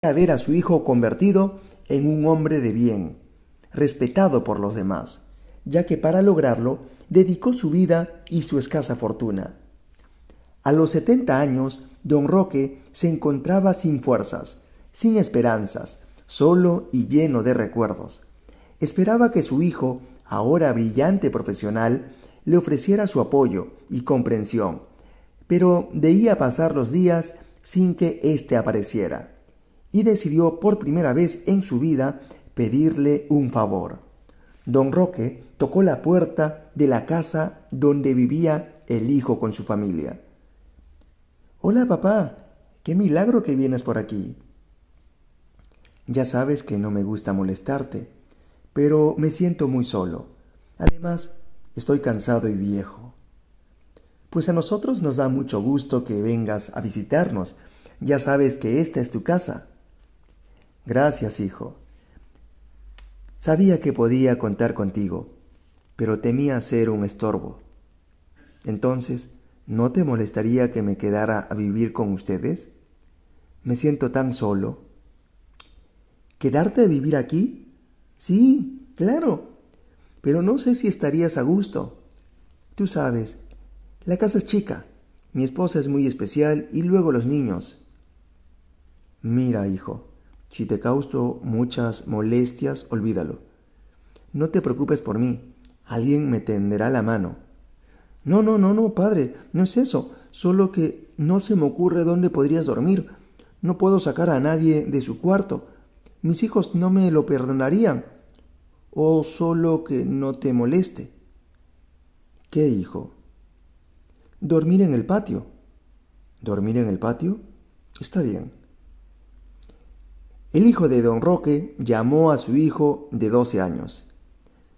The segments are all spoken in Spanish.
ver a su hijo convertido en un hombre de bien, respetado por los demás, ya que para lograrlo dedicó su vida y su escasa fortuna. A los setenta años, don Roque se encontraba sin fuerzas, sin esperanzas, solo y lleno de recuerdos. Esperaba que su hijo, ahora brillante profesional, le ofreciera su apoyo y comprensión, pero veía pasar los días sin que éste apareciera, y decidió por primera vez en su vida pedirle un favor. Don Roque tocó la puerta de la casa donde vivía el hijo con su familia. Hola papá, qué milagro que vienes por aquí. Ya sabes que no me gusta molestarte, pero me siento muy solo. Además, estoy cansado y viejo. Pues a nosotros nos da mucho gusto que vengas a visitarnos. Ya sabes que esta es tu casa. Gracias, hijo. Sabía que podía contar contigo, pero temía ser un estorbo. Entonces, ¿no te molestaría que me quedara a vivir con ustedes? Me siento tan solo. ¿Quedarte a vivir aquí? Sí, claro. Pero no sé si estarías a gusto. Tú sabes, la casa es chica, mi esposa es muy especial y luego los niños. Mira, hijo, si te causo muchas molestias, olvídalo. No te preocupes por mí. Alguien me tenderá la mano. No, no, no, no, padre, no es eso. Solo que no se me ocurre dónde podrías dormir. No puedo sacar a nadie de su cuarto. Mis hijos no me lo perdonarían. O solo que no te moleste. ¿Qué, hijo? Dormir en el patio. ¿Dormir en el patio? Está bien. El hijo de don Roque llamó a su hijo de doce años.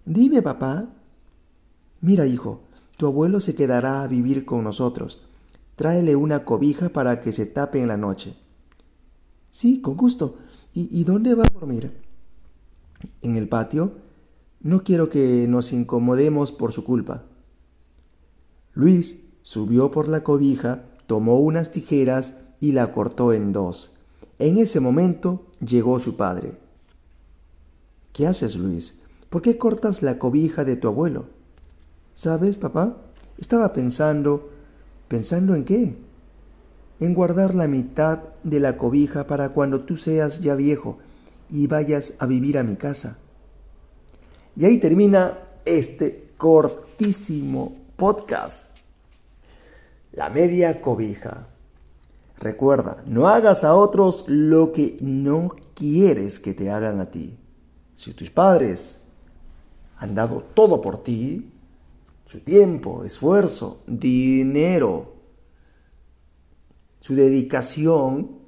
Dime, papá. Mira, hijo, tu abuelo se quedará a vivir con nosotros. Tráele una cobija para que se tape en la noche. Sí, con gusto. ¿Y, ¿Y, dónde va a dormir? En el patio. No quiero que nos incomodemos por su culpa. Luis subió por la cobija, tomó unas tijeras y la cortó en dos. En ese momento llegó su padre. ¿Qué haces, Luis? ¿Por qué cortas la cobija de tu abuelo? ¿Sabes, papá? Estaba pensando... ¿Pensando en qué? En guardar la mitad de la cobija para cuando tú seas ya viejo y vayas a vivir a mi casa. Y ahí termina este cortísimo podcast. La media cobija. Recuerda, no hagas a otros lo que no quieres que te hagan a ti. Si tus padres han dado todo por ti, su tiempo, esfuerzo, dinero, su dedicación,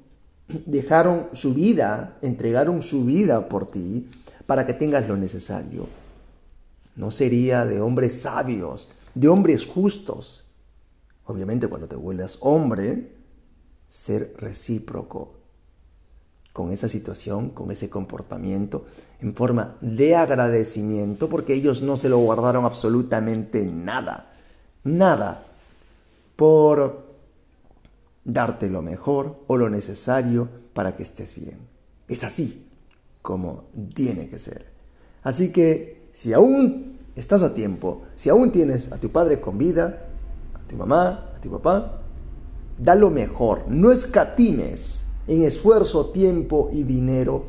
dejaron su vida, entregaron su vida por ti para que tengas lo necesario. No sería de hombres sabios, de hombres justos. Obviamente cuando te vuelvas hombre, ser recíproco con esa situación, con ese comportamiento, en forma de agradecimiento, porque ellos no se lo guardaron absolutamente nada, nada, por darte lo mejor o lo necesario para que estés bien. Es así como tiene que ser. Así que si aún estás a tiempo, si aún tienes a tu padre con vida, a tu mamá, a tu papá, da lo mejor, no escatimes en esfuerzo, tiempo y dinero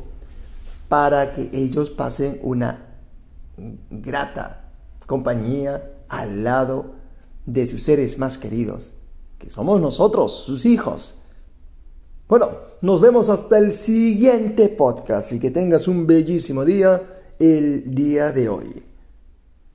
para que ellos pasen una grata compañía al lado de sus seres más queridos, que somos nosotros, sus hijos. Bueno, nos vemos hasta el siguiente podcast y que tengas un bellísimo día el día de hoy.